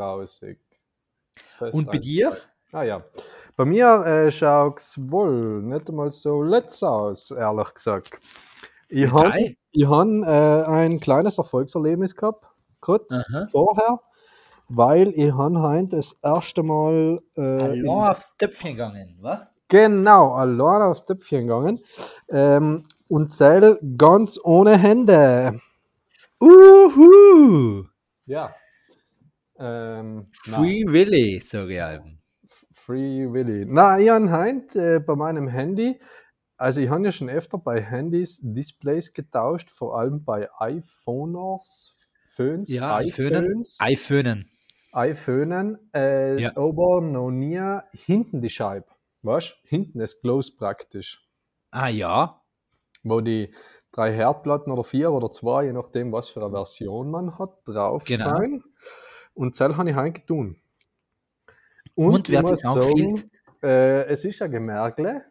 grausig. Fest Und bei dir? Ah ja. Bei mir äh, schaut es wohl nicht einmal so letzt aus, ehrlich gesagt. Ich habe hab, äh, ein kleines Erfolgserlebnis gehabt, gerade Aha. vorher, weil ich habe heute das erste Mal äh, Allein in- aufs Töpfchen gegangen, was? genau allein aufs Töpfchen gegangen ähm, und zähle ganz ohne Hände. Uhu! Ja. Ähm, Free Willy, sage ich eben. Free Willy. Na, ich habe heute äh, bei meinem Handy, also ich habe ja schon öfter bei Handys Displays getauscht, vor allem bei iPhoners, Phones, Ja, iPhones, iPhonen. iPhonen, äh, Ja. aber noch nie hinten die Scheibe. Weißt du? Hinten ist close praktisch. Ah ja. Wo die drei Herdplatten oder vier oder zwei, je nachdem, was für eine Version man hat, drauf Genau. sein. Und das habe ich heute getan. Und ich wer hat sich sagen, äh, es ist ein Gemergle.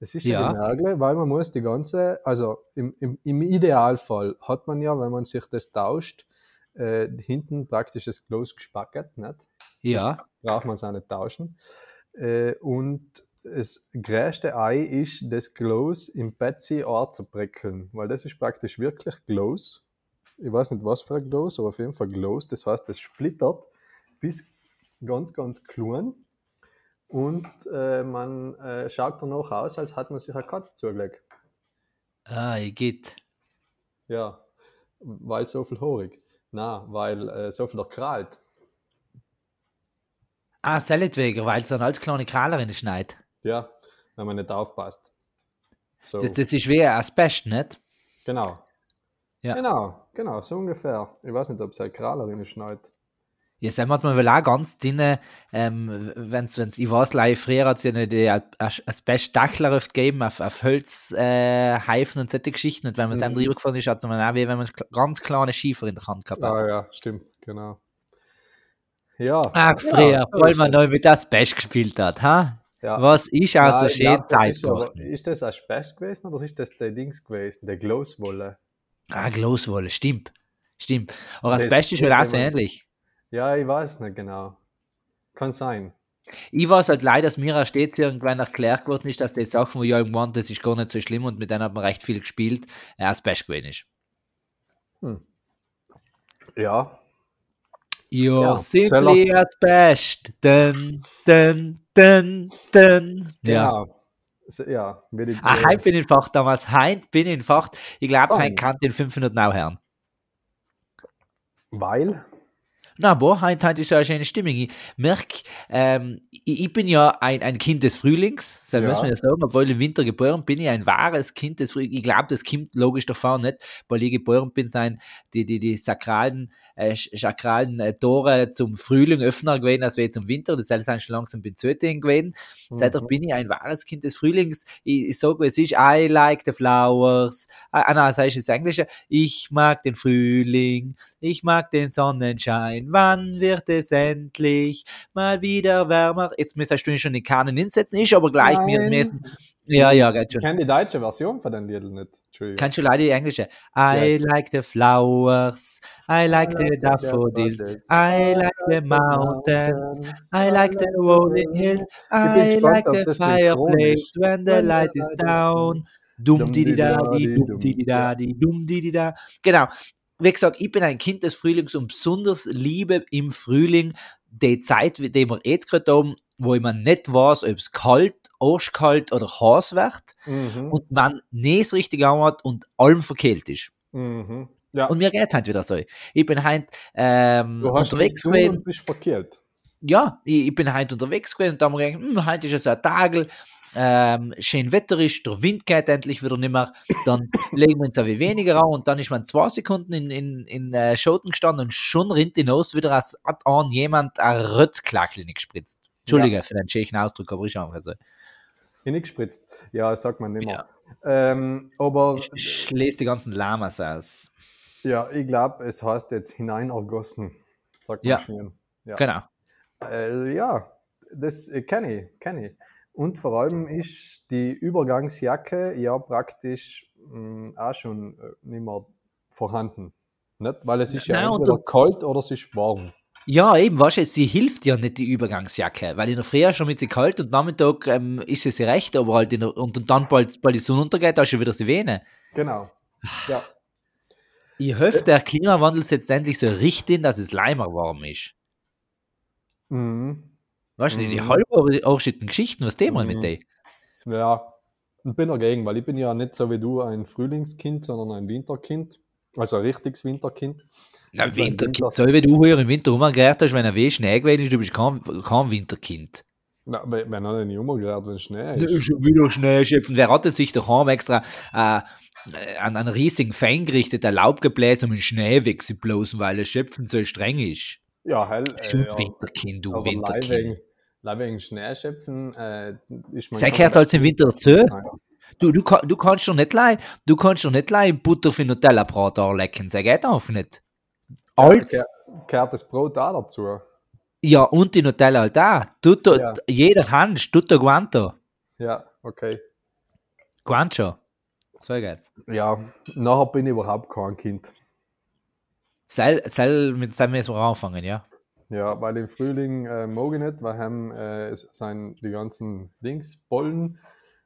Es ist Ja. ein Gemergle, weil man muss die ganze, also im, im, im Idealfall hat man ja, wenn man sich das tauscht, äh, hinten praktisch das Close gespackert, nicht? Ja. braucht man es auch nicht tauschen. Äh, und das größte Ei ist, das Glows im Betsy anzubreckeln, weil das ist praktisch wirklich Glows. Ich weiß nicht, was für ein Glows, aber auf jeden Fall Glows. Das heißt, es splittert bis ganz, ganz klein und äh, man äh, schaut danach aus, als hat man sich eine Katze zugelegt. Ah, ich geht. Ja, weil so viel Horig. Na, weil äh, so viel erkrallt. Ah, Selletweger, weil so eine als kleine Kralerin schneit. Ja, wenn man nicht aufpasst. So. Das, das ist wie ein Asbest, nicht? Genau. Ja. Genau, genau, so ungefähr. Ich weiß nicht, ob es eine Kralerin schneit. Ja, das hat man wohl auch ganz dünne, ähm, wenn's, wenn's, ich weiß, leider früher hat es ja nicht die Asbest-Dachler oft gegeben, auf, auf Holzheifen äh, und solche Geschichten. Und wenn man es einem Mhm. drüber gefahren ist, hat man auch wie wenn man ganz kleine Schiefer in der Hand gehabt hat. Ah ja, stimmt, genau. Ja. Ach, früher, ja, so weil man es. neu mit Asbest gespielt hat, ha? Ja. Was ist auch so Nein, ich schön glaub, das Zeit ist, aber, gemacht. ist das ein Specht gewesen oder ist das der Dings gewesen, der Glosswolle? Ah, Gloswolle, stimmt. Stimmt. Aber Das Asbest ist halt auch so ähnlich. Ja, ich weiß nicht genau. Kann sein. Ich weiß halt leider, dass mir stets irgendwann erklärt worden ist, dass die Sachen, wo ich irgendwann, das ist gar nicht so schlimm und mit denen hat man recht viel gespielt, äh, Asbest gewesen ist. Hm. Ja, You're Ja, simply Asbest. Dun, dun, dun, dun. Ja. genau. Ja, wie die, Ah, heim bin ich in Fach damals. Heim bin ich in Fach. Ich glaube, Oh. heim kann den 500 Nau hören. weil, Na, boah, heute, heute ist so eine schöne Stimmung. Ich merke, ähm, ich, ich bin ja ein, ein Kind des Frühlings, das Ja. muss man ja sagen, obwohl ich im Winter geboren bin, ich ein wahres Kind des Frühlings. Ich glaube, das kommt logisch davon nicht, weil ich geboren bin, sein die, die, die sakralen, äh, sakralen äh, Tore zum Frühling öffner gewesen, als wir zum Winter. Das heißt, schon langsam bin Zötin gewesen. Seitdem Mhm. bin ich ein wahres Kind des Frühlings. Ich, ich sage, es ist I like the flowers. Ah, ah, nein, das heißt das Englische. Ich mag den Frühling. Ich mag den Sonnenschein. Wann wird es endlich mal wieder wärmer? Jetzt müsstest du schon die Kanen hinsetzen. Ich aber gleich mir Nein. messen. Ja, ja, geht ich schon. kenne die deutsche Version von den Liedl nicht. Kannst du leider die Englische? I Yes. like the flowers. I like the like the daffodils. I like the mountains. I like the rolling hills. Ich I like the fireplace when the light is down. Dum Dum di di da di, dum dum. di di da di, dum di di da. Genau. Wie gesagt, ich bin ein Kind des Frühlings und besonders liebe im Frühling die Zeit, die wir jetzt gerade haben, wo ich mir nicht weiß, ob es kalt, arschkalt oder heiß wird Mhm. und man nicht richtig anhat und allem verkehlt ist. Mhm. Ja, Und mir geht es halt wieder so. Ich bin halt ähm, du unterwegs gewesen und bist verkehrt. ja, ich, ich bin heute unterwegs gewesen und da haben wir gedacht, hm, heute ist ja so ein Tag, ähm, schön Wetter ist, der Wind geht endlich wieder nicht mehr, dann legen wir uns ein wenig weniger an und dann ist man zwei Sekunden in, in, in äh, Schoten gestanden und schon rinnt die Nase wieder, als hat an jemand ein Rötzklackel gespritzt. Entschuldige für den tschechischen Ausdruck, aber ich einfach so. Hingespritzt. Ja, sagt man nicht mehr. Ja. Ähm, aber Ich schließe die ganzen Lamas aus. ja, ich glaube, es heißt jetzt hineinergossen. Sagt man Ja. schön. Ja. Genau. Äh, ja, das äh, kenne ich, kenne ich. Und vor allem ist die Übergangsjacke ja praktisch mh, auch schon äh, nicht mehr vorhanden. Nicht? Weil es ist ja Nein, und entweder du- kalt oder es ist warm. Ja, eben, weißt du, sie hilft ja nicht die Übergangsjacke, weil in der Früh schon mit sie kalt und Nachmittag ähm, ist es sie recht, aber halt in der, und dann bald, bald die Sonne untergeht, da ist schon wieder sie Vene. Genau. Ja. Ich hoffe, der Klimawandel setzt endlich so richtig dass es leimer warm ist. Mhm. Weißt du, die Mhm. halben Arschitten Geschichten, was mit Mhm. denen? Ja, ich bin dagegen, weil ich bin ja nicht so wie du ein Frühlingskind, sondern ein Winterkind. Also ein richtiges Winterkind. Na, Winterkind, Winter- so wie du hier im Winter rumgerät hast, wenn er weh Schnee gewesen ist, du bist kein, kein Winterkind. Na, wenn er nicht umgerät, wenn Schnee ist. ist wieder Schnee schöpfen. Wer hatte sich daheim extra äh, an einen riesigen Fan gerichtet, ein Laubgebläse um den Schnee wegzublasen, weil das Schöpfen so streng ist? Ja, hell. Äh, ja. Winterkind, du allein Winterkind. Wegen, allein wegen Schneeschöpfen äh, ist man. Sei gehört halt im Winter dazu. Du, du, du kannst doch nicht leih, du kannst doch nicht leih Butter für Nutella Brot lecken. Sei geht auf nicht. Als, Gehört- Gehört das Brot auch dazu? ja, und die Nutella halt auch. Tut da, Ja. Jeder Hand, tut da Guanto. Ja, okay. Guancho. So geht's. Ja, nachher bin ich überhaupt kein Kind. Sei, sei, mit sei müssen wir anfangen, ja. Ja, weil im Frühling äh, mag ich nicht, weil haben äh, es sind die ganzen Dings, Bollen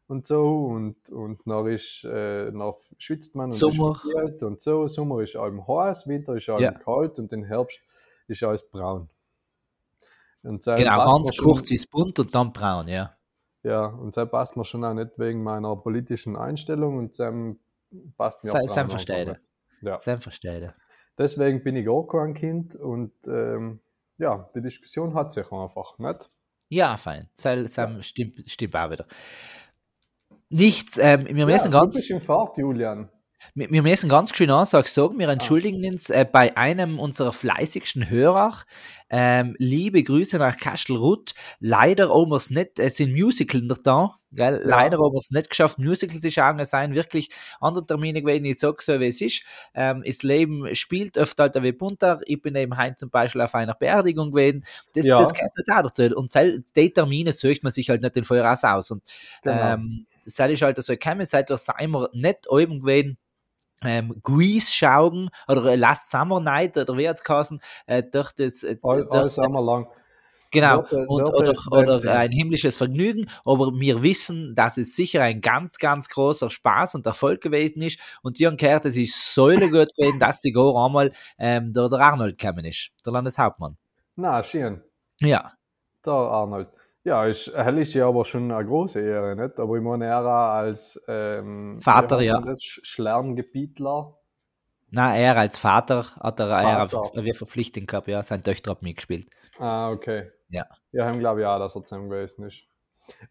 und so und, und dann ist, äh, dann schwitzt man und Sommer. und so. Sommer ist allem heiß, Winter ist allem Ja. kalt und im Herbst ist alles braun. Und so Genau, ganz kurz ist bunt und dann braun, ja. Ja, und so passt mir schon auch nicht wegen meiner politischen Einstellung und so passt mir sei einfach verstehe. nicht. Ja. Sein verstehe. Deswegen bin ich auch kein Kind und ähm, ja, die Diskussion hat sich einfach nicht. Ja, fein. Sei, sei, stimmt, stimmt auch wieder. Nichts, ähm, wir müssen ja, ganz. Du bist im Fahrt, Julian. Wir, wir müssen ganz schön Ansage sagen, wir entschuldigen uns äh, bei einem unserer fleißigsten Hörer. Ähm, liebe Grüße nach Kastelruth. Leider haben wir es nicht, es sind Musical noch da. Gell? Leider haben wir es nicht geschafft, Musicals zu schauen. Es wirklich andere Termine gewesen. Ich sage so, wie es ist. Ähm, das Leben spielt öfter halt wie bunter. Ich bin eben heute zum Beispiel auf einer Beerdigung gewesen. Das, Ja. das gehört halt auch dazu. Und die Termine sucht man sich halt nicht den Voraus aus. Und Genau. ähm, das ist halt so gekommen, seit wir sind wir nicht oben gewesen, ähm, Grease schauen oder äh, Last Summer Night oder wie hat's geheißen, äh, durch das, äh, All, all Sommer lang. genau, Dort- und, oder, oder ein himmlisches Vergnügen, aber wir wissen, dass es sicher ein ganz, ganz großer Spaß und Erfolg gewesen ist und die haben gehört, es ist so gut gewesen, dass sie gar einmal ähm, der, der Arnold gekommen ist, der Landeshauptmann. Na, schön. Ja, Der Arnold. Ja, ist, hell ist ja aber schon eine große Ehre, nicht? Aber ich meine, er als ähm, Vater, ja. Das Schlerngebietler. na, er als Vater hat er er Vater. eine Verpflichtung gehabt, ja, seine Töchter hat mitgespielt. Ah, okay. Ja. Ja, haben glaube ich auch, dass er zusammen gewesen ist.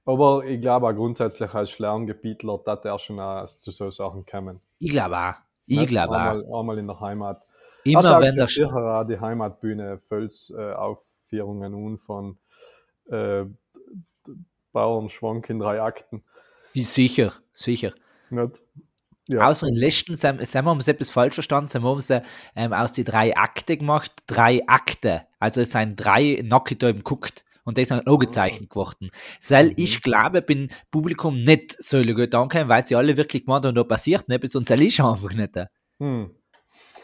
Aber ich glaube auch grundsätzlich als Schlerngebietler, dass er schon auch zu so Sachen kommen. Ich glaube auch. Ich Nicht? glaube auch. einmal, einmal in der Heimat. Immer Immer wenn der sicher die Heimatbühne Völz äh, Aufführungen und von äh, Bauernschwank in drei Akten. Sicher, sicher. Nicht? Ja. Außer in letzten, sind sind wir haben sie etwas falsch verstanden, sind wir haben sie ähm, aus die drei Akte gemacht, drei Akte. Also es sind drei Nacke da eben geguckt und die sind auch gezeichnet geworden. Weil Mhm. ich glaube, bin Publikum nicht so gut angekommen, weil sie alle wirklich gemeint haben, da passiert nichts und es ist einfach nicht. Hm.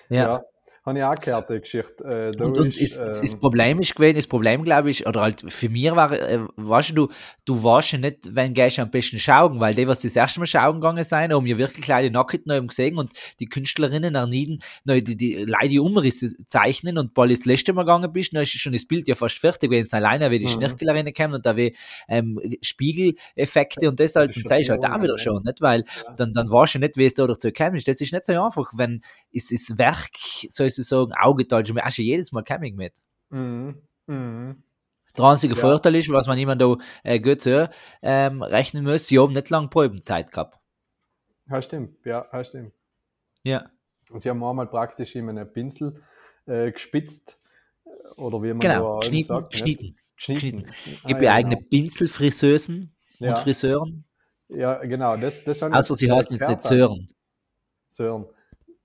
Ja. Ja. Habe ich auch gehört, die Geschichte. Äh, da Und, und ist, ähm, das Problem ist gewesen, das Problem glaube ich, oder halt für mich war, äh, weißt du, du warst ja nicht, wenn gehst du am besten schauen, weil die, was das erste Mal schauen gegangen sind, haben ja wirklich kleine Nackten noch gesehen und die Künstlerinnen ernieden, noch die, die, die Umrisse zeichnen und bald das letzte Mal gegangen bist, dann ist schon das Bild ja fast fertig gewesen, alleine, wie die Mhm. Schnörkelerinnen kommen und da wie ähm, Spiegeleffekte und das halt, Das und das ist halt auch wieder schon, nicht, weil dann, dann weißt du nicht, wie es da dazu ist. Das ist nicht so einfach, wenn es ist Werk, sozusagen, Augental, schon auch schon jedes Mal coming mit. mhm. Mhm. Der einzige Ja. Vorteil ist, was man jemand da äh, gut ähm, rechnen muss, sie haben nicht lange Probenzeit gehabt. Ja, stimmt. Ja, ja, stimmt. Ja. Und sie haben einmal praktisch in einen Pinsel äh, gespitzt. äh, Oder wie man Genau, da geschnitten, sagt. nicht? geschnitten. Geschnitten. Gibt Ah, ja eigene genau. Pinselfriseusen Ja. und Friseuren, Ja, genau. Das, das außer sie äh, heißen jetzt nicht. Sören. Sören.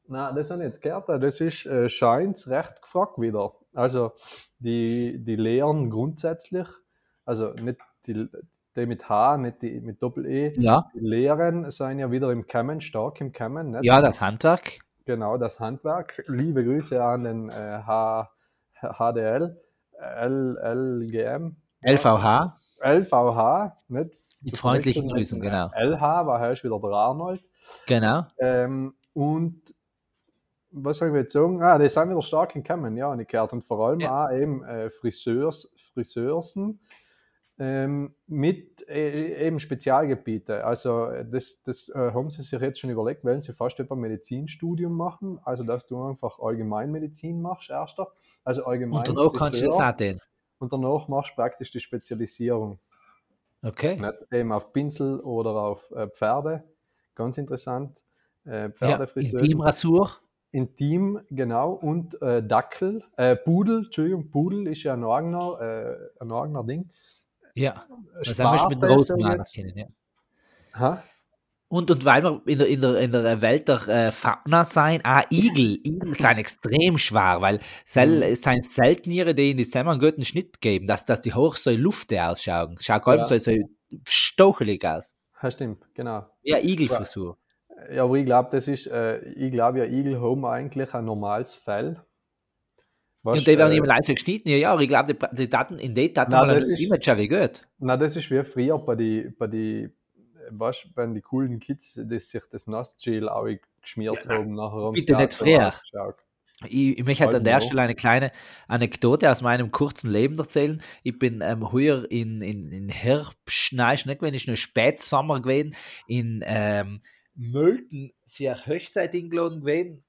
Nein, das sind jetzt Kärtner. Das ist äh, scheint recht gefragt wieder. Also die, die Lehren grundsätzlich, also nicht die, die mit H, nicht die mit Doppel-E. Ja, Die Lehren sind ja wieder im Kämmen, stark im Kämmen. Nicht? ja, das Handwerk. Genau, das Handwerk. Liebe Grüße an den äh, H, HDL. L, LGM. LVH. LVH, nicht? Mit freundlichen Grüßen, genau. LH, war heißt wieder der Arnold. Genau. Ähm, und was soll ich jetzt sagen? Ah, die sind wieder stark in Kämmen, ja, umgekehrt. Und vor allem Ja. auch eben äh, Friseurs, Friseursen ähm, mit äh, eben Spezialgebiete. Also äh, das, das äh, haben sie sich jetzt schon überlegt, wenn sie fast ein Medizinstudium machen, also dass du einfach Allgemeinmedizin machst, erster, also allgemein Und danach kannst du das auch den. und danach machst du praktisch die Spezialisierung. Okay. Nicht eben auf Pinsel oder auf äh, Pferde, ganz interessant. Äh, Ja, Pferdefriseure. Intim, genau, und äh, Dackel, äh, Pudel, Entschuldigung, Pudel ist ja ein eigener, äh, ein eigener Ding. Ja. Das haben wir mit ich auch jetzt. kennen, ja. Ha? Und, und weil wir in der, in der, in der Welt der äh, Fauna sein, auch Igel, Igel sind extrem schwer, weil sel, Mhm. es sind Selteniere, die in die Semmer einen guten Schnitt geben, dass, dass die hoch so Luft ausschauen. Schaut Ja. so, so stochelig aus. Ja, stimmt, genau. Ja, Igelfrisur. Ja, aber ich glaube, das ist, äh, ich glaube ja, Igel haben eigentlich ein normales Fell. Weißt, Und die werden äh, immer leise geschnitten, ja, ja, aber ich glaube, die, die Daten, in den Daten ein das ist- Image wie gut. Na, das ist wie früher bei die, bei die, weißt, wenn die coolen Kids, die sich das Nassgel auch geschmiert Ja, haben, nachher haben bitte nicht früher. Ich, ich möchte halt an der Stelle eine kleine Anekdote aus meinem kurzen Leben erzählen. Ich bin ähm, heuer in, in, in Herbst, nein, nicht gewesen, ist nur Spätsommer gewesen, in ähm, Mölten sehr Hochzeit eingeladen gewesen.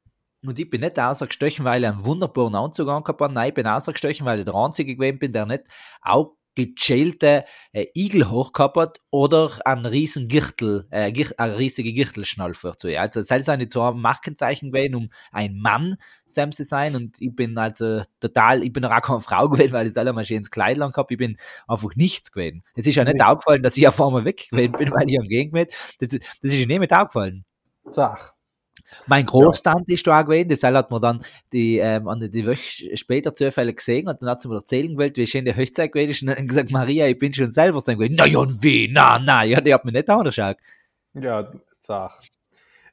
Und ich bin nicht ausgestochen, weil ich einen wunderbaren Anzug angehabt habe. Nein, ich bin ausgestochen, weil ich der Einzige gewesen bin, der nicht auch gechillte äh, Igel hat oder einen riesen Gürtel, äh, eine riesige Gürtelschnalfe dazu. Ja. Also das sind die zwei Markenzeichen gewesen, um ein Mann Sam zu sein und ich bin also total, ich bin auch keine Frau gewesen, weil ich selber mal schönes Kleid lang gehabt, ich bin einfach nichts gewesen. Es ist ja nicht Nicht. aufgefallen, dass ich auf einmal weg gewesen bin, weil ich am Gegend bin. Das, das ist mir nicht mit aufgefallen. Zach. Mein Großtante ist da auch gewesen, das hat man dann die, ähm, die, die Woche später zufällig gesehen und dann hat sie mir erzählen gewollt, wie schön die Hochzeit gewesen ist und dann hat gesagt, Maria, ich bin schon selber sein gewesen. Na ja, und wie? Na, na, ja, die hat mich nicht angeschaut. Ja, Zach.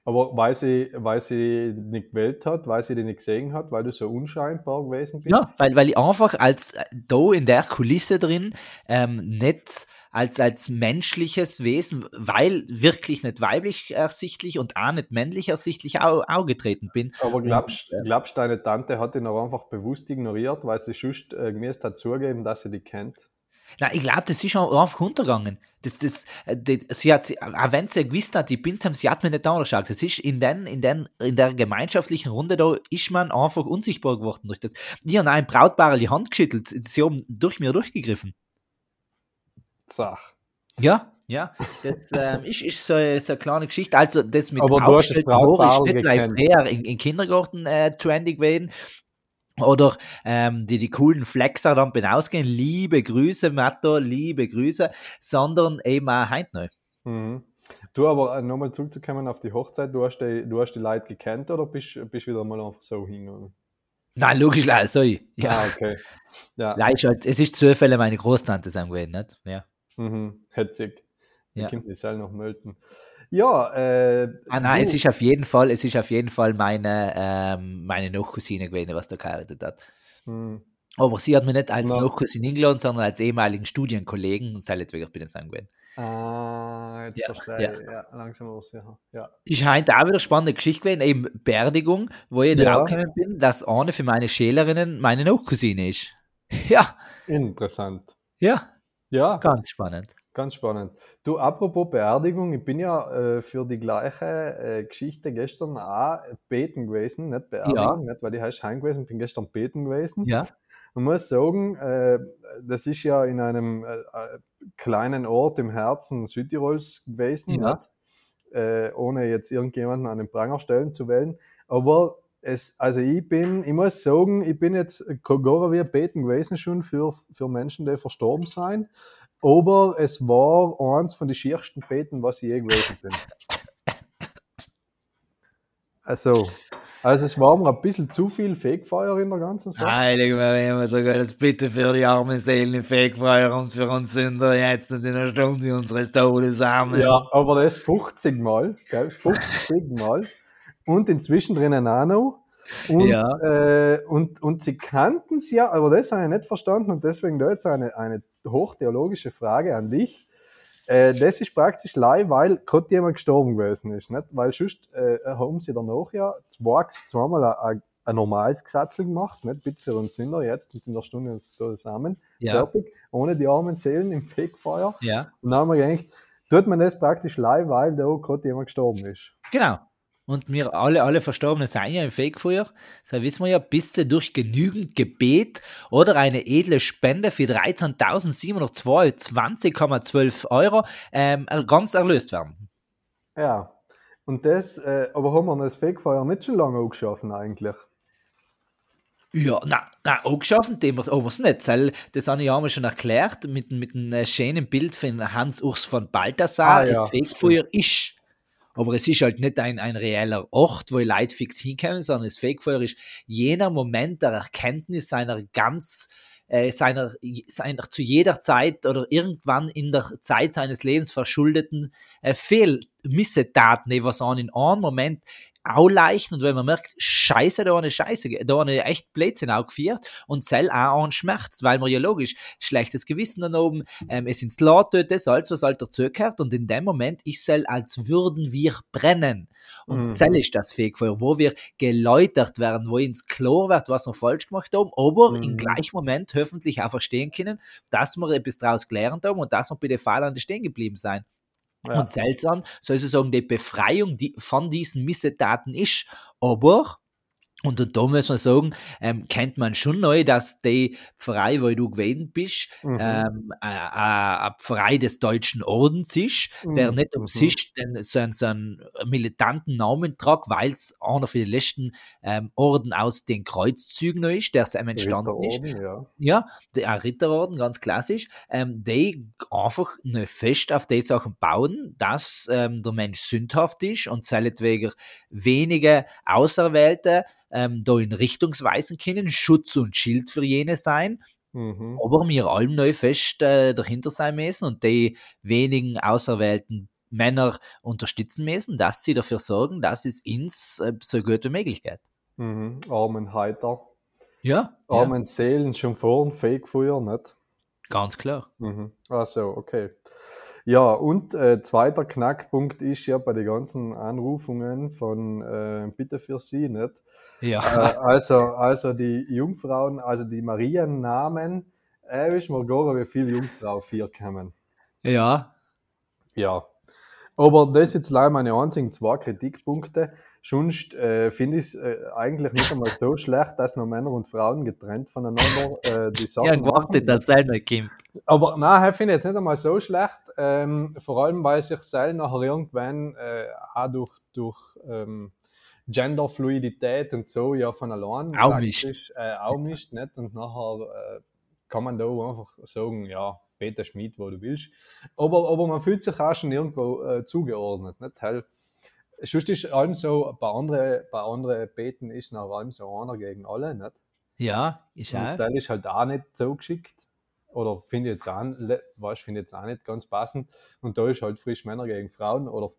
Aber weil sie, weil sie nicht gewählt hat, weil sie dich nicht gesehen hat, weil du so unscheinbar gewesen bist. Ja, weil, weil ich einfach als äh, da in der Kulisse drin ähm, nicht als, als menschliches Wesen, weil wirklich nicht weiblich ersichtlich und auch nicht männlich ersichtlich auch, auch getreten bin. Aber glaubst Und, äh, deine Tante hat ihn auch einfach bewusst ignoriert, weil sie sonst äh, gemäß hat zugeben, dass sie dich kennt? Na, ich glaube, das ist schon einfach untergegangen. Das, das, äh, die, sie hat, sie- auch wenn sie gewusst hat, die Pinsam, sie hat mir nicht angeschaut. Das ist in, den, in, den, in der gemeinschaftlichen Runde da, ist man einfach unsichtbar geworden durch das. Ich habe ein Brautpaar die Hand geschüttelt, sie haben durch mir durchgegriffen. Zach. Ja, ja, das ähm, ist, ist so, so eine kleine Geschichte. Also, das mit Aber du Haaren ist Brautpaar nicht gleich gekannt. früher in, in Kindergarten äh, trendy gewesen. Oder ähm, die, die coolen Flexer dann bin ausgehen, liebe Grüße, Matto, liebe Grüße, sondern eben auch heute noch. Mhm. Du aber äh, nochmal zurückzukommen auf die Hochzeit, du hast die, du hast die Leute gekannt oder bist, bist wieder mal einfach so hingegangen? Nein, logisch, leider, sorry. Ja, Ah, okay. Ja, leider, halt, es ist Zufälle meine Großtante sein gewesen, nicht? Ja. Mhm. hetzig. Die Ja. Kinder selber noch melden. Ja, äh, Ah, nein, du- es ist auf jeden Fall, es ist auf jeden Fall meine, ähm, meine Nachcousine gewesen, was da geheiratet hat. Mhm. Aber sie hat mich nicht als Na. Nachcousine eingeladen, sondern als ehemaligen Studienkollegen und seinetwegen bin ich dann gewesen. Ah, jetzt Ja, verstehe ja. ich. Ja, langsam aber sicher. Ja. Ist heute auch wieder eine spannende Geschichte gewesen, eben Beerdigung, wo ich Ja. drauf gekommen bin, dass eine für meine Schälerinnen meine Nachcousine ist. Ja, Interessant. ja, Ja, ganz spannend. ganz spannend. Du, apropos Beerdigung, ich bin ja äh, für die gleiche äh, Geschichte gestern auch beten gewesen, nicht Beerdigung, nicht, weil die heißt heim gewesen, bin gestern beten gewesen. Ja, Man muss sagen, äh, das ist ja in einem äh, äh, kleinen Ort im Herzen Südtirols gewesen, Ja. Äh, ohne jetzt irgendjemanden an den Pranger stellen zu wollen. Aber es, also ich bin, ich muss sagen, ich bin jetzt gar wie beten gewesen schon für, für Menschen, die verstorben sind. Aber es war eins von den schiersten Beten, was ich je gewesen bin. Also, also es war mir ein bisschen zu viel Fegefeuer in der ganzen Sache. Heilige Maria, so Gott, das bitte für die armen Seelen Fegfeuer und für uns Sünder jetzt und in der Stunde unseres Todes. Amen. Ja, aber das 50 Mal, gell? 50 Mal. Und inzwischen drinnen noch. Und, Ja. äh, und, und sie kannten es ja, aber das habe ich nicht verstanden und deswegen da jetzt eine, eine hochtheologische Frage an dich. Äh, das ist praktisch leid, weil gerade jemand gestorben gewesen ist. Nicht? Weil sonst äh, haben sie danach ja zwei, zweimal ein, ein, normales Gesetz gemacht, nicht? Bitte für uns Sünder jetzt und in der Stunde uns zusammen. Ja. Fertig, ohne die armen Seelen im Fegfeuer. Ja. Und dann haben wir gedacht, tut man das praktisch live, weil da gerade jemand gestorben ist. Genau. Und wir alle, alle Verstorbenen sind ja im Fegefeuer. Das wissen wir ja, bis sie durch genügend Gebet oder eine edle Spende für 13.722,12 Euro ähm, ganz erlöst werden. Ja. Und das, äh, aber haben wir das Fegfeuer nicht schon lange angeschaffen eigentlich? Ja, na, na, auch geschaffen, dem wir es nicht. Weil das habe ich ja schon erklärt mit, mit einem äh, schönen Bild von Hans-Urs von Balthasar. Ah, ja. Das Fegefeuer ist. Aber es ist halt nicht ein, ein reeller Ort, wo Leute fix hinkommen, sondern das Fegefeuer ist jener Moment der Erkenntnis seiner ganz, äh, seiner, seiner zu jeder Zeit oder irgendwann in der Zeit seines Lebens verschuldeten äh, Fehlmissetaten, die was an in einem Moment auleichen und wenn man merkt, scheiße, da eine Scheiße, da eine echt Blödsinn aufgeführt und zell auch an Schmerz, weil man ja logisch, schlechtes Gewissen dann oben, ähm, es ins Laut tut, das alles, was halt dazugehört und in dem Moment ist es, als würden wir brennen. Und Mhm. zell ist das Fegfeuer, wo wir geläutert werden, wo uns klar wird, was wir falsch gemacht haben, aber Mhm. im gleichen Moment hoffentlich auch verstehen können, dass wir etwas daraus gelernt haben und dass wir bei den Fehlern stehen geblieben sein. Ja. Und seltsam, sozusagen die Befreiung die, von diesen Missetaten ist. Aber, und da muss man sagen, ähm, kennt man schon neu, dass die Pfarrei, wo du gewesen bist, Mhm. ähm, äh, äh, eine Pfarrei des Deutschen Ordens ist, der Mhm. nicht Mhm. umsonst den, so, einen, so einen militanten Namen tragt, weil es einer von den letzten ähm, Orden aus den Kreuzzügen noch ist, der seinem entstanden ist. Ja. Ja, der Ritterorden, ganz klassisch, ähm, die einfach ne fest auf die Sachen bauen, dass ähm, der Mensch sündhaft ist und seinetwegen wenige Auserwählte ähm, da in Richtungsweisen können, Schutz und Schild für jene sein, Mhm. aber wir allem neu fest äh, dahinter sein müssen und die wenigen auserwählten Männer unterstützen müssen, dass sie dafür sorgen, dass es uns äh, so gut wie möglich geht. Mhm. Armen Heiter. Ja, ja Armen Seelen schon vor dem Fegfeuer, nicht? ganz klar. Mhm. Ach so, okay. Ja, und äh, zweiter Knackpunkt ist ja bei den ganzen Anrufungen von äh, Bitte für Sie, nicht? Äh, Ja, also, also die Jungfrauen, also die Mariennamen, äh, ist mir gar wie viele Jungfrau vier kommen. ja, Ja. Aber das ist jetzt leider meine einzigen zwei Kritikpunkte. Sonst äh, finde ich es äh, eigentlich nicht einmal so schlecht, dass noch Männer und Frauen getrennt voneinander äh, die Sachen ja, gewartet, dass es nicht kommt. Aber nein, ich finde jetzt nicht einmal so schlecht. Ähm, vor allem, weil sich Cell nachher irgendwann äh, auch durch, durch ähm, Genderfluidität und so ja von allein Auch praktisch, Äh, auch mischt. Nicht? Und nachher äh, kann man da einfach sagen, ja, Peter Schmidt, wo du willst. Aber, aber man fühlt sich auch schon irgendwo äh, zugeordnet. Nicht? Weil, sonst ist allem so, bei anderen, bei anderen Beten ist nach allem so einer gegen alle. Nicht? Ja, ist Und auch. das ist halt auch nicht so geschickt. Oder finde ich jetzt auch, weißt, finde ich jetzt auch nicht ganz passend. Und da ist halt frisch Männer gegen Frauen oder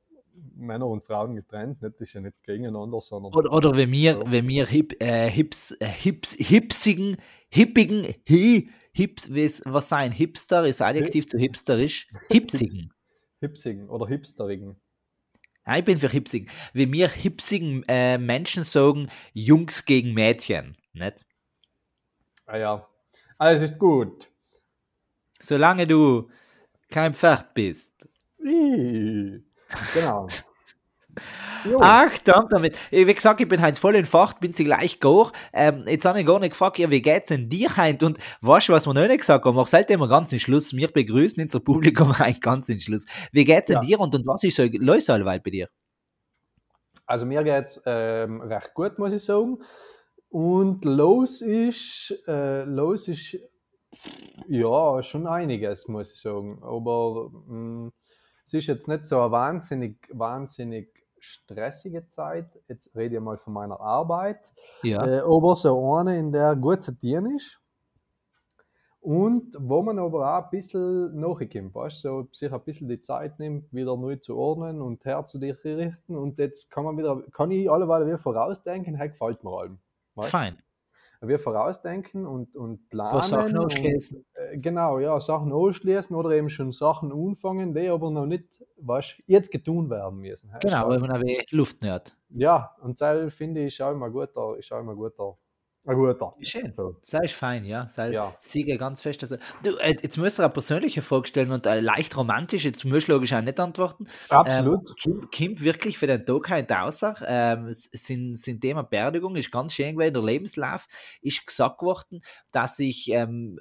Männer und Frauen getrennt. Nicht, das ist ja nicht gegeneinander, sondern. Oder, oder wenn wir, So. wenn wir hip, äh, hips, äh, hips, hipsigen, hippigen, hi, hips, was sein? Hipster ist Adjektiv zu hipsterisch. Hipsigen. Hipsigen oder Hipsterigen. Ja, ich bin für hipsigen. Wenn wir hipsigen äh, Menschen sagen, Jungs gegen Mädchen, nicht? Ah ja. Alles ist gut. Solange du kein Pferd bist. Genau. Jo. Ach, dann damit. Wie gesagt, ich bin heute voll entfacht, bin sie gleich gar. Ähm, jetzt habe ich gar nicht gefragt, ja, wie geht's denn dir heute? Und weißt du, was wir noch nicht gesagt haben? Auch seid immer ganz im Schluss. Wir begrüßen unser Publikum eigentlich ganz im Schluss. Wie geht's denn Ja. dir und, und was ist so los allweil bei dir? Also mir geht es ähm, recht gut, muss ich sagen. Und los ist, äh, los ist ja schon einiges, muss ich sagen. Aber mh, es ist jetzt nicht so eine wahnsinnig, wahnsinnig stressige Zeit. Jetzt rede ich mal von meiner Arbeit. Ja. Äh, aber so eine, in der gut zu tun ist. Und wo man aber auch ein bisschen nachkommt, weißt so sich ein bisschen die Zeit nimmt, wieder neu zu ordnen und herzurichten. Und jetzt kann man wieder, kann ich alleweil wieder vorausdenken, hey, gefällt mir allem. weißt? Fein. Wir vorausdenken und, und planen. Paar Sachen und, ausschließen. äh, genau, ja, Sachen ausschließen oder eben schon Sachen anfangen, die aber noch nicht, weißt jetzt getun werden müssen. Genau, weil man aber Luft nicht hat. Ja, und das finde ich auch immer guter, ist auch immer guter, ein guter. Schön. So. Sei ist fein, ja. Sei Ja. Siege ganz fest. Also, du, äh, jetzt müsst ihr eine persönliche Frage stellen und äh, leicht romantisch, jetzt musst du logisch auch nicht antworten. Absolut. Ähm, kommt wirklich für den Tag heute Aussage, ähm, sind, sind Thema Beerdigung, ist ganz schön gewesen, der Lebenslauf ist gesagt worden, dass ich ähm,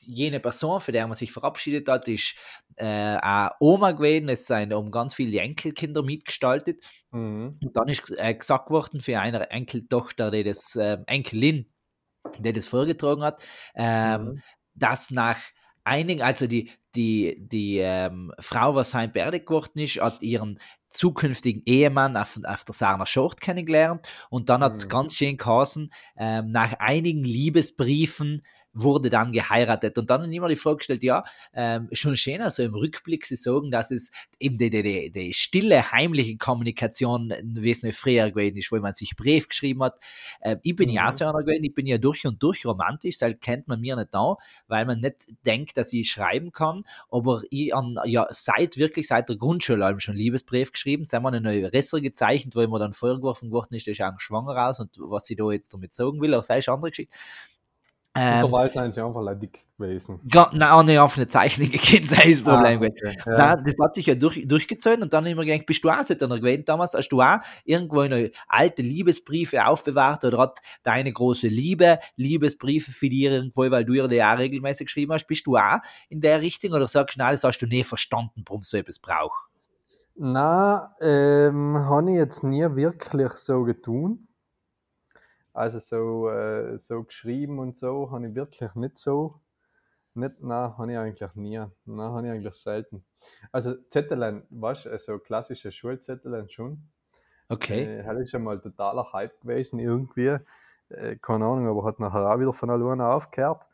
jene Person, für der man sich verabschiedet hat, ist äh, eine Oma gewesen, es sind um ganz viele Enkelkinder mitgestaltet Mhm. und dann ist äh, gesagt worden für eine Enkeltochter, die das, äh, Enkelin, die das vorgetragen hat, ähm, Mhm. dass nach einigen, also die, die, die ähm, Frau, was sein beerdigt worden ist, hat ihren zukünftigen Ehemann auf, auf der Sarner Schort kennengelernt und dann hat es Mhm. ganz schön geheißen, ähm, nach einigen Liebesbriefen wurde dann geheiratet. Und dann immer die Frage gestellt, ja, ähm, schon schön, also im Rückblick, sie sagen, dass es eben die, die, die, die stille, heimliche Kommunikation wesentlich früher gewesen ist, wo man sich Brief geschrieben hat. Äh, ich bin ja Mhm. auch so einer gewesen, ich bin ja durch und durch romantisch, das kennt man mir nicht da, weil man nicht denkt, dass ich schreiben kann, aber ich an, ja, seit wirklich, seit der Grundschule habe ich schon Liebesbrief geschrieben, sind wir eine neue Ressere gezeichnet, wo ich mir dann vorgeworfen worden ist, der ist auch schwanger aus und was ich da jetzt damit sagen will, auch sei eine andere Geschichte. Ähm, Mittlerweile sind sie einfach like dick gewesen. Auch nicht auf eine Zeichnung gekannt, sei das Problem. Ah, gewesen. okay. Ja. Nein, das hat sich ja durch, durchgezogen und dann immer gedacht, bist du auch so einer gewesen damals? Hast du auch irgendwo eine alte Liebesbriefe aufbewahrt oder hat deine große Liebe Liebesbriefe für dich irgendwo, weil du ihr die auch regelmäßig geschrieben hast? Bist du auch in der Richtung oder sagst du, nein, das hast du nie verstanden, warum so etwas braucht? Nein, ähm, habe ich jetzt nie wirklich so getan. Also so, äh, so geschrieben und so habe ich wirklich nicht so. Nicht, nein, habe ich eigentlich nie. Nein, habe ich eigentlich selten. Also Zetteln, weißt du, so klassische Schulzetteln schon. Okay. Äh, ist ja mal totaler Hype gewesen irgendwie. Äh, keine Ahnung, aber hat nachher auch wieder von alleine aufgehört.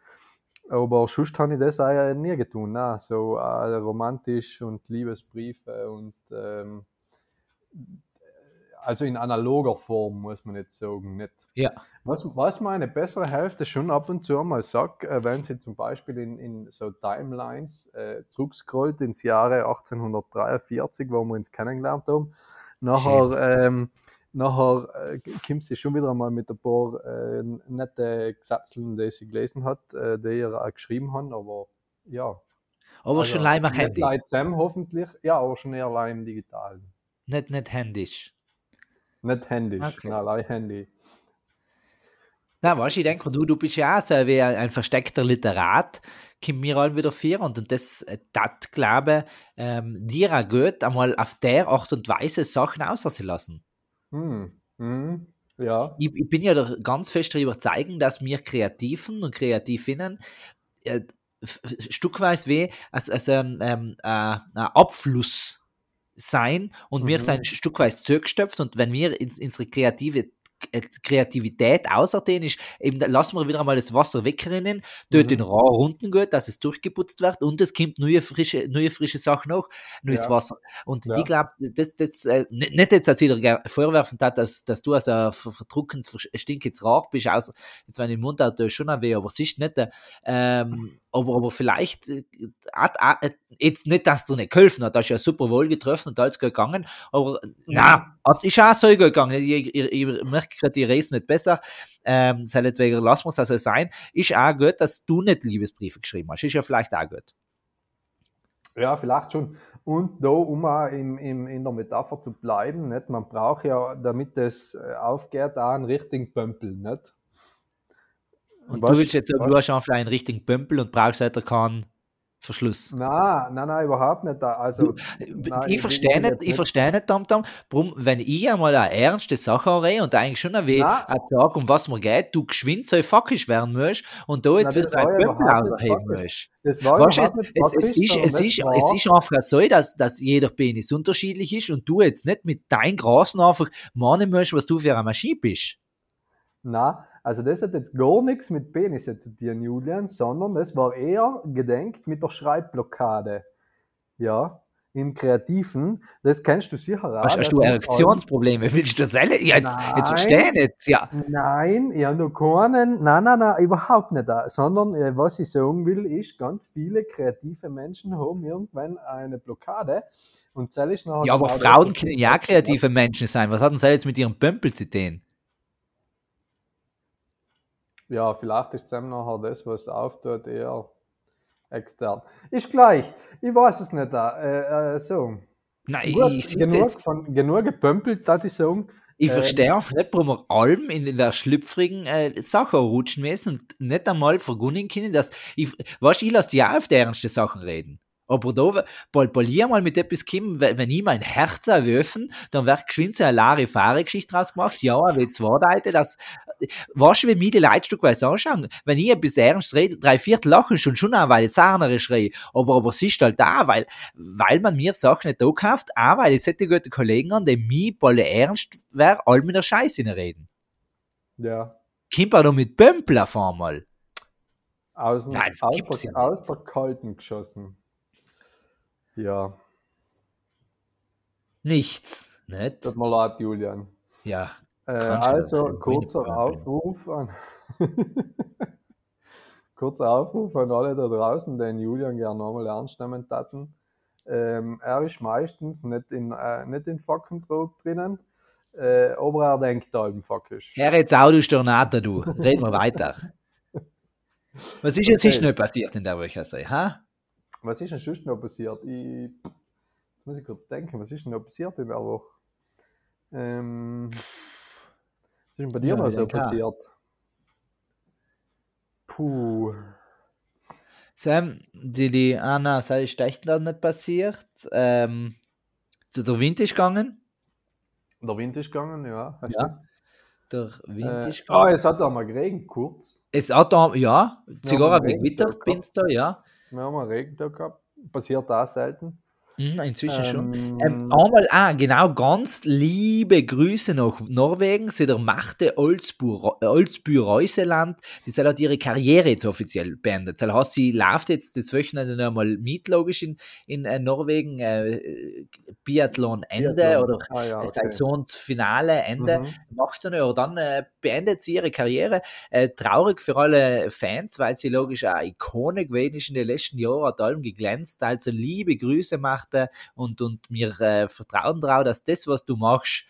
Aber sonst habe ich das auch nie getan. Nein, so äh, romantisch und Liebesbriefe und ähm, also in analoger Form muss man jetzt sagen, nicht. Ja. Was, was meine bessere Hälfte schon ab und zu einmal sagt, äh, wenn sie zum Beispiel in, in so Timelines äh, zurückscrollt ins Jahre 1843, wo wir uns kennengelernt haben, nachher, ähm, nachher äh, kommt sie schon wieder einmal mit ein paar äh, nette Gesetzeln, die sie gelesen hat, äh, die ihr auch geschrieben haben, aber ja. Aber Also, schon leider Handy, zusammen, hoffentlich, ja, aber schon eher allein im Digitalen. nicht, nicht händisch. Nicht händisch, Okay. nein, allein Handy. Na, weißt du, ich denke, du, du bist ja auch so wie ein, ein versteckter Literat, kommt mir all wieder vor und, und das, äh, das glaube ähm, dir auch gut, einmal auf der Art und Weise Sachen auszulassen. Hm. Hm. Ja. Ich, ich bin ja der ganz fest darüber überzeugt, dass wir Kreativen und Kreativinnen äh, stückweise wie als, als ein, ähm, äh, ein Abfluss sein und wir Mhm. sind stückweise zugestopft und wenn wir ins, unsere kreative äh, Kreativität außerdem ist, eben lassen wir wieder einmal das Wasser wegrennen, dort Mhm. den Rohr unten geht, dass es durchgeputzt wird und es kommt neue frische, neue frische Sachen noch, neues Ja. Wasser. Und Ja. ich glaube, das, das äh, nicht jetzt, als ge- vorwerfen hat, dass, dass du also ein ver- verdruckendes, ver- stinkendes Rauch bist, außer jetzt wenn ich im Mund hat, schon ein weh, aber es ist nicht, äh, ähm, aber, aber vielleicht, hat, äh, jetzt nicht, dass du nicht geholfen hat, da ist ja super wohl getroffen und alles gut gegangen, aber na, hat, ist auch so gegangen. Ich, ich, ich merke gerade, die Reise nicht besser, ähm, seinetwegen lassen wir es also sein. Ist auch gut, dass du nicht Liebesbriefe geschrieben hast, ist ja vielleicht auch gut. Ja, vielleicht schon. Und da, um auch in, in, in der Metapher zu bleiben, nicht? man braucht ja, damit es äh, aufgeht, auch einen richtigen Pömpel. Nicht? Und Was- du willst jetzt sagen, du hast einfach einen richtigen Pömpel und brauchst halt keinen Verschluss. Nein, nein, nein, überhaupt nicht. Also, nein, ich verstehe nicht, ich verstehe nicht, Tom Tom, warum, wenn ich einmal eine ernste Sache rede und eigentlich schon ein wenig sage, um was mir geht, du geschwind so fuckisch werden musst und da jetzt das wieder ein nicht ausheben musst. Das war Weißt, du, es, nicht es, ist, es, ist, war- es ist einfach so, dass, dass jeder Penis unterschiedlich ist und du jetzt nicht mit deinem Grasen einfach meinen musst, was du für eine Maschine bist. Nein, Also das hat jetzt gar nichts mit Penisse zu tun, Julian, sondern das war eher gedenkt mit der Schreibblockade. Ja, im Kreativen, das kennst du sicher auch. Hast, du Erektionsprobleme? Willst du das alle? Jetzt, jetzt Nein. verstehe ich nicht. Ja. Nein, ich habe noch keinen, nein, nein, nein, überhaupt nicht. da. Sondern äh, was ich sagen will, ist, ganz viele kreative Menschen haben irgendwann eine Blockade und das ist nachher ja, aber genau Frauen können ja kreative Menschen sein. Was hat denn das jetzt mit ihrem Pömpel zu tun? Ja, vielleicht ist dann nachher das, was auftut, eher extern. Ist gleich, ich weiß es nicht. Äh, äh, so. Nein, Gut, ich, genug, von, genug gepömpelt, da ich sagen. ich ähm, verstehe einfach nicht, warum wir allem in der schlüpfrigen äh, Sache rutschen müssen und nicht einmal vergunnen können, dass ich, weißt, ich lasse auch auf die ernste Sachen reden. Aber da, bald, bald ich mal mit etwas kommen, wenn ich mein Herz erwürfen, dann wird geschwind so eine Larifare-Geschichte draus gemacht. Ja, wie zwei Leute, das, weißt du, wie mir die Leute stückweise anschauen? Wenn ich etwas ernst rede, drei Viertel lachen schon schon an, weil ich sahnerisch rede. Aber, aber es ist halt da, weil, weil man mir Sachen nicht da kauft, auch weil ich solche gute Kollegen an, die mich bald ernst wäre, all mit der Scheiße reden. Ja, Kommt auch noch mit Pömpel auf einmal. aus, dem- Nein, das aus, ja nicht. aus der Kalten geschossen. Ja, Nichts. Nicht? tut mir leid, Julian. Ja. Äh, also, kurzer Aufruf an. kurzer Aufruf an alle da draußen, den Julian gerne nochmal ernst nehmen taten. Ähm, er ist meistens nicht in, äh, nicht in Fackentrog drinnen, äh, aber er denkt da im Fackisch. Hör jetzt auch, du Stornater, du. Reden wir weiter. Was ist jetzt Okay. schnell passiert in der Woche? sei, Ha? Was ist denn sonst noch passiert? Ich, jetzt muss ich kurz denken, was ist denn noch passiert in der Woche? Ähm, ist denn bei dir Ja, wie so kann? passiert? Puh. Sam, die, die Anna, sei ist echt nicht passiert. Ähm, zu der Wind ist gegangen. Der Wind ist gegangen, ja. Ja. Der? Wind Äh, ist ah, gegangen. es hat einmal geregnet, kurz. es hat da, ja, sogar ein bin's da, ja. Wir haben einen Regentag gehabt. Passiert auch selten. Mhm, inzwischen schon. Ähm, Ähm, einmal, ah, genau, ganz liebe Grüße nach Norwegen. Sie der Machte Olsby-Reuseland, die soll hat ihre Karriere jetzt offiziell beendet. Das heißt, sie läuft jetzt das Wochenende noch einmal mit, logisch, in, in äh, Norwegen, äh, Biathlon Ende Biathlon. oder ah, ja, okay. Saisonsfinale Ende. Mhm. Macht sie nicht, oder dann äh, beendet sie ihre Karriere. Äh, traurig für alle Fans, weil sie logisch eine Ikone gewesen ist in den letzten Jahren, hat allem geglänzt. Also liebe Grüße machte und, und mir äh, vertrauen drauf, dass das, was du machst,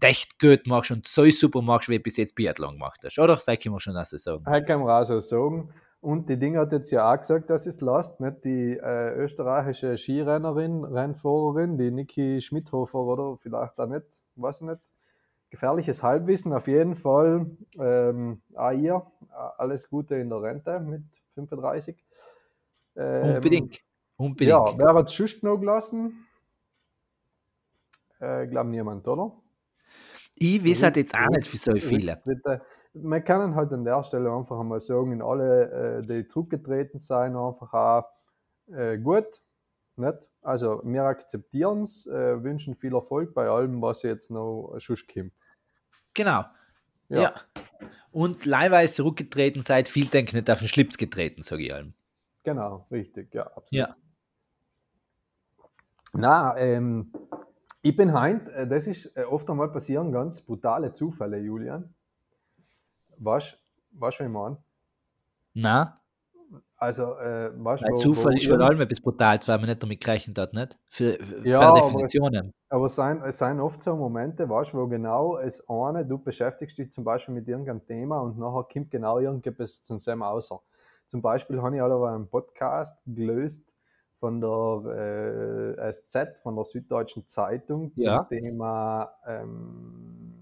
echt gut machst und so super machst, wie du bis jetzt Biathlon gemacht hast. Oder? Sag ich mir schon, dass ich sagen. Heute kann man auch so sagen. Und die Dinge hat jetzt ja auch gesagt, dass es lasst, nicht? Die äh, österreichische Skirennerin, Rennfahrerin, die Niki Schmidhofer oder vielleicht auch nicht, weiß ich nicht. Gefährliches Halbwissen, auf jeden Fall. Ähm, auch ihr, äh, alles Gute in der Rente mit 35. Ähm, Unbedingt. Unbedingt. Ja, wer hat es sonst noch gelassen? Äh, glaube niemand, oder? ich weiß halt jetzt auch nicht für so viele. Rücktritte. Wir können halt an der Stelle einfach einmal sagen, in alle, äh, die zurückgetreten sind, einfach auch äh, gut. Nicht? Also wir akzeptieren es, äh, wünschen viel Erfolg bei allem, was jetzt noch sonst kommt. Genau. Ja. Ja. Und leihweise zurückgetreten seid, viel denken nicht auf den Schlips getreten, sage ich allem. Genau, richtig, ja, absolut. Ja. Na, ähm, ich bin heint, äh, das ist äh, oft einmal passieren, ganz brutale Zufälle, Julian. Weißt du, was ich meine? Na, Also, äh, weißt weil wo- Zufall wo ist vor allem etwas Brutales, weil man nicht damit gerechnet hat, nicht? Für, für Ja, per aber Definition. Aber es sind, es sind oft so Momente, weißt, wo genau es eine, du beschäftigst dich zum Beispiel mit irgendeinem Thema und nachher kommt genau irgendetwas zum selben außer. Zum Beispiel habe ich aber einen Podcast gelöst von der äh, SZ, von der Süddeutschen Zeitung, zum Ja. Thema ähm,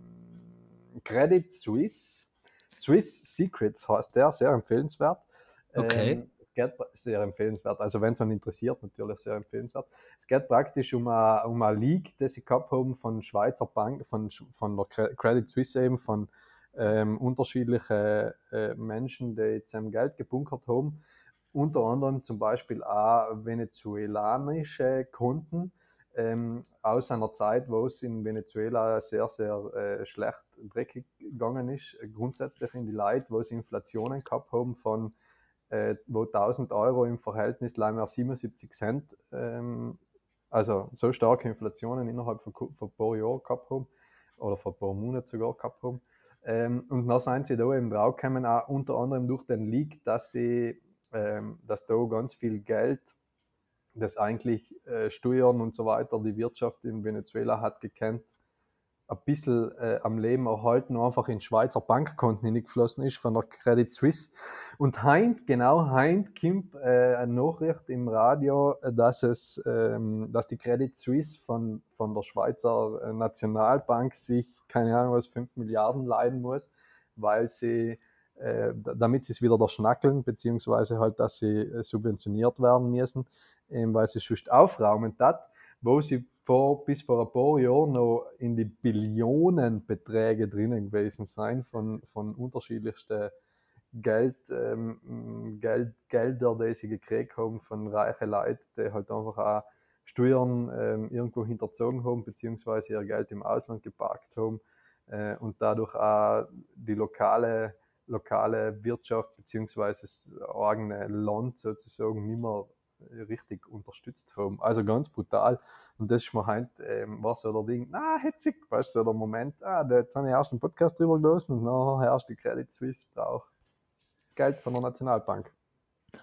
Credit Suisse. Swiss Secrets heißt der, sehr empfehlenswert. Okay. Ähm, es geht sehr empfehlenswert. Also wenn es einen interessiert, natürlich sehr empfehlenswert. Es geht praktisch um eine, um eine League, die sie gehabt haben von Schweizer Bank, von, von der Cre- Credit Suisse eben, von ähm, unterschiedlichen äh, Menschen, die zusammen Geld gebunkert haben. Unter anderem zum Beispiel auch venezuelanische Konten, ähm, aus einer Zeit, wo es in Venezuela sehr, sehr äh, schlecht dreckig gegangen ist, äh, grundsätzlich in die Leute, wo sie Inflationen gehabt haben von äh, wo 1000 Euro im Verhältnis leider 77 Cent, ähm, also so starke Inflationen innerhalb von, von paar Jahren gehabt haben oder vor ein paar Monaten sogar gehabt haben. Ähm, und dann sind sie da eben draufgekommen, auch unter anderem durch den Leak, dass sie, dass da ganz viel Geld das eigentlich äh, Steuern und so weiter die Wirtschaft in Venezuela hat gekannt, ein bisschen äh, am Leben erhalten, einfach in Schweizer Bankkonten hingeflossen ist von der Credit Suisse. Und heint, genau heint, kommt äh, eine Nachricht im Radio, dass es, ähm, dass die Credit Suisse von, von der Schweizer Nationalbank sich, keine Ahnung was, 5 Milliarden leiden muss, weil sie damit sie es wieder schnackeln, beziehungsweise halt, dass sie äh, subventioniert werden müssen, ähm, weil sie sonst aufraumen hat, wo sie vor, bis vor ein paar Jahren noch in die Billionenbeträge drinnen gewesen sein von, von unterschiedlichsten Geld, ähm, Geld, Gelder, die sie gekriegt haben von reichen Leuten, die halt einfach auch Steuern ähm, irgendwo hinterzogen haben, beziehungsweise ihr Geld im Ausland geparkt haben äh, und dadurch auch die lokale, lokale Wirtschaft das eigene Land sozusagen nicht mehr richtig unterstützt haben. Also ganz brutal. Und das ist mir halt, ähm, war so der Ding, na, hitzig, weißt du, so der Moment, ah, da jetzt habe ich erst einen Podcast drüber gelesen und nachher erst die Credit Suisse braucht Geld von der Nationalbank.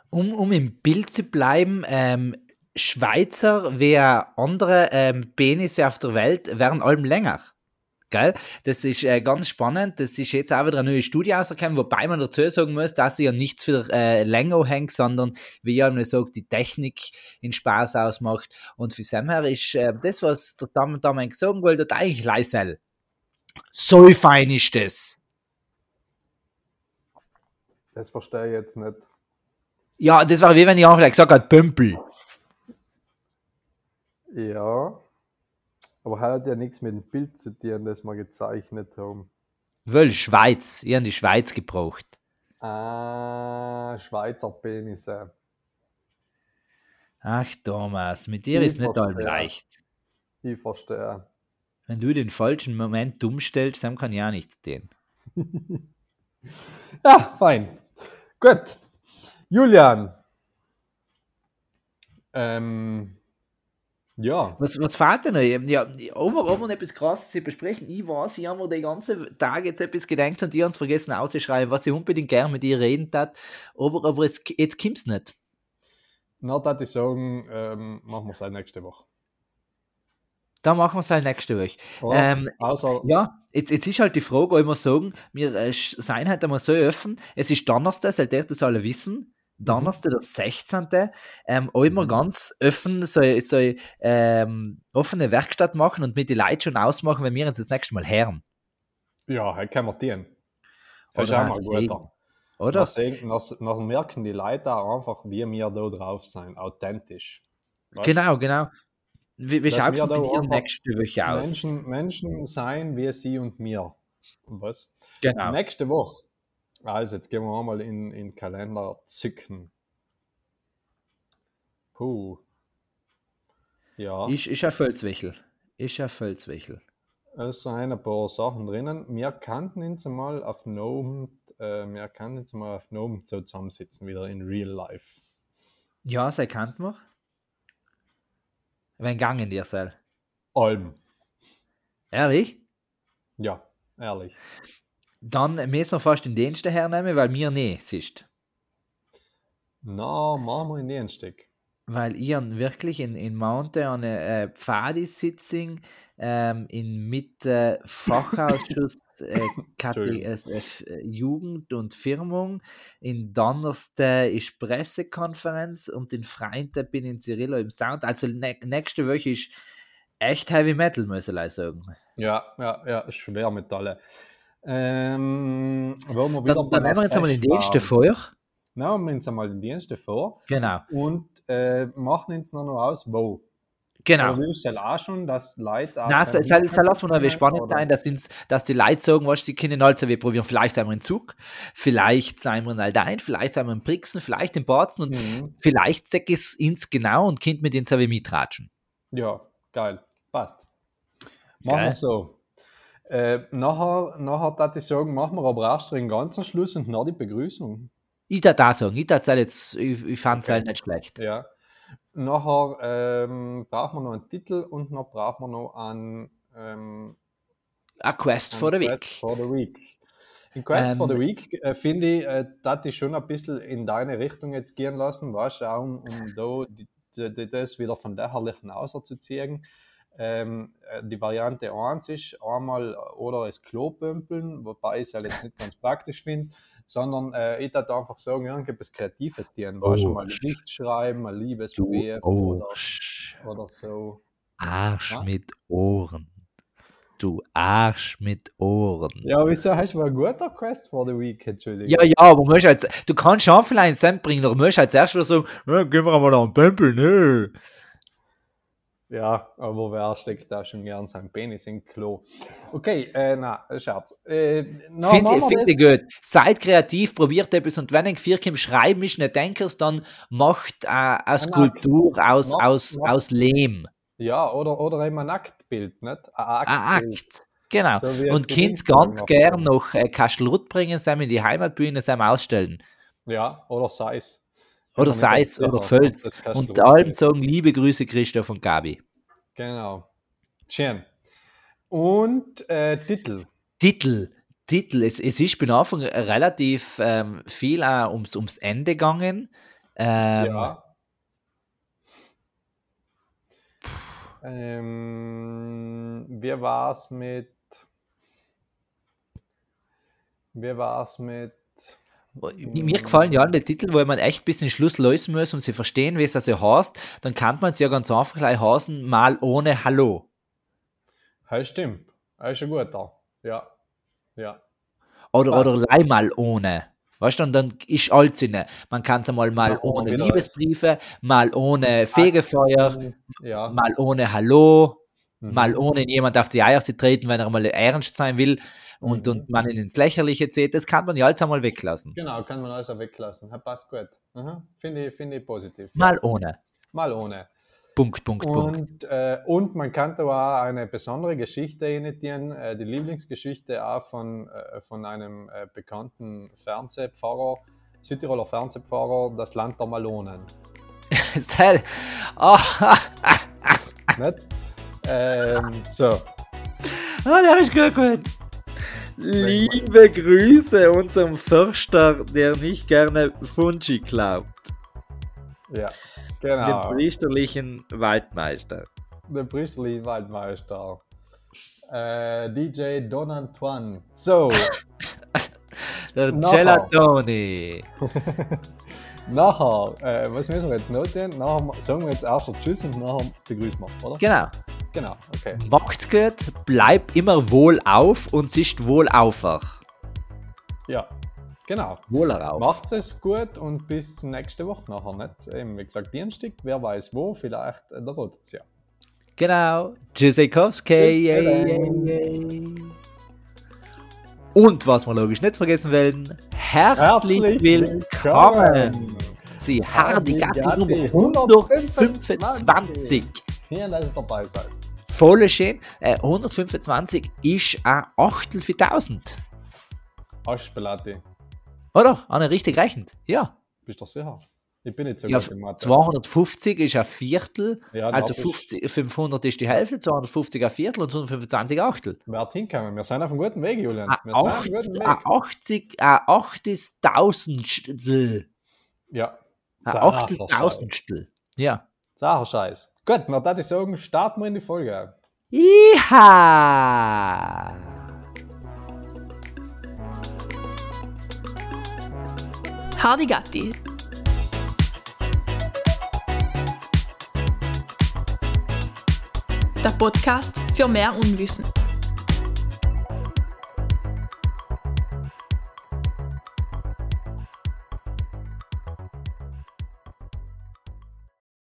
Um, um im Bild zu bleiben, ähm, Schweizer wie andere ähm, Penisse auf der Welt werden allem länger. Gell? Das ist äh, ganz spannend. Das ist jetzt auch wieder eine neue Studie rausgekommen, wobei man dazu sagen muss, dass sie ja nichts für äh, Länge hängt, sondern wie ja man sagt, die Technik in Spaß ausmacht. Und für Samher ist äh, das, was der Dame damals sagen wollte, eigentlich leise. So fein ist das. Das verstehe ich jetzt nicht. Ja, das war wie wenn ich auch gesagt habe, Pömpel. Ja. Aber hat ja nichts mit dem Bild zu tun, das wir gezeichnet haben. Weil Schweiz, ich habe die Schweiz gebraucht. Ah, Schweizer Penisse. Ach Thomas, mit dir ich ist nicht allem leicht. Ich verstehe. Wenn du den falschen Moment dumm stellst, dann kann ja nichts tun. ja, fein. Gut. Julian. Ähm, ja. Was, was fehlt denn noch? Ja, ob wir, etwas krasses besprechen? Ich weiß, ich habe mir den ganzen Tag jetzt etwas gedacht und die haben es vergessen auszuschreiben, was ich unbedingt gerne mit dir reden tat, aber, aber es, jetzt kommt es nicht. Na, da ich sagen, ähm, machen wir es halt nächste Woche. Dann machen wir es halt nächste Woche. Oh, ähm, also, ja, jetzt, jetzt ist halt die Frage, ob wir sagen, wir äh, seien halt einmal so offen, es ist Donnerstag, sollte ihr das alle wissen. Donnerstag, der 16. Ähm, immer mhm. ganz offen so, so ähm, offene Werkstatt machen und mit den Leuten schon ausmachen, wenn wir uns das nächste Mal hören. Ja, halt können wir tun. Das ist auch mal gut. Oder? Dann merken die Leute auch einfach, wie wir da drauf sind, authentisch. Weißt? Genau, genau. Wie, wie schaut es mit dir nächste Woche aus? Menschen, Menschen sein wie sie und mir. Was? Genau. Nächste Woche also, jetzt gehen wir mal in den Kalender zücken. Puh. Ja. Ich, ich erfülle Zwechel. Ich erfülle Zwechel. Es sind ein paar Sachen drinnen. Wir kannten uns mal auf Gnome, äh, wir kannten uns mal auf Gnome so zusammensitzen, wieder in real life. Ja, sie kennt man. Wenn gangen dir soll. Alm. Ehrlich? Ja, ehrlich. Dann müssen wir fast den Dienst hernehmen, weil mir nicht siehst. Na, machen wir in den Stück. Weil ich wirklich in, in Mountain eine äh, Pfadi-Sitzung ähm, in Mitte Fachausschuss äh, äh, Jugend und Firmung. In Donnerstag ist Pressekonferenz und in Freitag bin ich in Cirillo im Sound. Also ne nächste Woche ist echt Heavy Metal, muss ich sagen. Ja, ja, ja, Schwermetalle. Ähm, dann, dann nehmen wir jetzt einmal den Dienste vor. Nehmen wir uns einmal den Dienste vor. Genau. Und äh, machen uns noch aus, wo. Genau. Du willst ja auch schon, dass Leute. Nein, es soll, soll lassen wir noch spannend sein, dass, uns, dass die Leute sagen, was sie können, also wir probieren, vielleicht sind wir in Zug, vielleicht sind wir in Aldein, vielleicht sind wir in Brixen, vielleicht in Barzen und mhm. vielleicht sag es ins genau und Kind mit denen so wie mitratschen. Ja, geil. Passt. Machen wir so. Äh, nachher, nachher darf ich sagen, machen wir aber erst den ganzen Schluss und noch die Begrüßung. Ich darf da sagen, ich darf jetzt, ich, ich fand es Okay. halt nicht schlecht. Ja. Nachher ähm, brauchen wir noch einen Titel und noch brauchen wir noch einen, ähm, A Quest for the Quest Week. for the Week. In Quest for the Ähm, Week äh, finde ich, äh, dass ich schon ein bisschen in deine Richtung jetzt gehen lassen, weißt du, auch um, um da die, die, das wieder von der herrlichen außerzuziehen. Ähm, äh, die Variante 1 ist einmal oder das Klo pömpeln, wobei ich es ja jetzt nicht ganz praktisch finde, sondern äh, ich würde einfach sagen, irgendetwas Kreatives dienen, weißt du, Oh, mal ein Gedicht schreiben, ein Du Liebesbrief Arsch. oder, oder so. Arsch Ja? mit Ohren. Du Arsch mit Ohren. Ja, wieso hast du mal ein guter Quest for the Week, Entschuldigung? Ja, ja, aber musst halt, du kannst schon vielleicht einen Cent bringen, aber musst halt zuerst wieder sagen, ja, gehen wir mal einen Pömpel, ne? Ja, aber wer steckt da schon gern sein Penis in Klo? Okay, äh, na, Scherz. Äh, Finde find gut. Seid kreativ, probiert etwas und wenn ein Vierkim schreiben ist, nicht denkst, dann macht äh, eine. Skulptur aus, Macht- aus, macht- aus Lehm. Ja, oder, oder eben ein Aktbild, nicht? Ein Ein Aktbild. Akt. Genau. So es und Kind ganz gern noch äh, Kastelrutt bringen, sein in die Heimatbühne, sein ausstellen. Ja, oder Seis. Oder Bin mir nicht Seis sicher, oder Völz. Und allem sagen liebe Grüße Christoph und Gabi. Genau. Schön. Und äh, Titel. Titel. Titel. Es, es ist bin Anfang relativ ähm, viel auch ums, ums Ende gegangen. Ähm, ja. Ähm, wie war's mit. Wie war's mit. Mir gefallen ja alle Titel, wo man echt bis in den Schluss lösen muss, um sie verstehen, wie es also heißt. Dann kann man es ja ganz einfach gleich heißen, mal ohne Hallo. Ja, stimmt. Das ist ein guter. Ja. Ja. Oder, oder leih mal ohne. Weißt du, und dann ist alles inne. Man kann es einmal mal Ja, ohne Liebesbriefe, mal ohne Fegefeuer, Ja. mal ohne Hallo, Mhm. mal ohne jemand auf die Eier zu treten, wenn er mal ernst sein will und, Mhm. und man ihn ins Lächerliche zieht. Das kann man ja alles einmal weglassen. Genau, kann man alles auch weglassen. Passt gut. Mhm. Finde ich, finde ich positiv. Mal ohne. Mal ohne. Punkt, Punkt, Punkt. Und, äh, und man kann da auch eine besondere Geschichte imitieren, äh, die Lieblingsgeschichte auch von, äh, von einem äh, bekannten Fernsehpfarrer, Südtiroler Fernsehpfarrer, das Land der Malonen. Sel- Ah, Nicht? ähm, so, Ah, der ist gut, gut. Liebe Grüße unserem Förster, der nicht gerne Fungi glaubt. ja, Den genau. priesterlichen Waldmeister. Der priesterliche Waldmeister. Äh, DJ Don Antoine. So, Der. Gelatoni. nachher, äh, was müssen wir jetzt notieren? Nachher sagen wir jetzt erst noch Tschüss und nachher begrüßen wir, oder? Genau. Genau, okay. Macht's gut, bleib immer wohl auf und siehst wohl aufer. Ja, genau. Wohler auf. Macht es gut und bis nächste Woche nachher, nicht? Eben, wie gesagt, Dienstag, wer weiß wo, vielleicht äh, der Rotation. Genau. Tschüssikowski. Und was wir logisch nicht vergessen werden, herzlich, willkommen. Sie Hardigatti Nummer 125. Schön, dass ihr dabei seid. Voll schön. Äh, 125 ist ein Achtel für 1000. Aschbelati, Oder? Anne richtig rechnet. Ja. bist du sicher? Ich bin nicht so ja gut in Mathe. 250 ist ein Viertel. Ja, also darf ich- 50, 500 ist die Hälfte, 250 ein Viertel und 125 ein Achtel. Wer hat hinkommen? Wir sind auf einem guten Weg, Julian. Ein Wir auf Acht- guten ein Weg. 80, ein Achttausendstel. Ja. Ein. Achteltausendstel. Ja. Sacher Scheiß. Gut, na würde ich sagen, starten wir in die Folge. Iha! Hardigatti. Der Podcast für mehr Unwissen.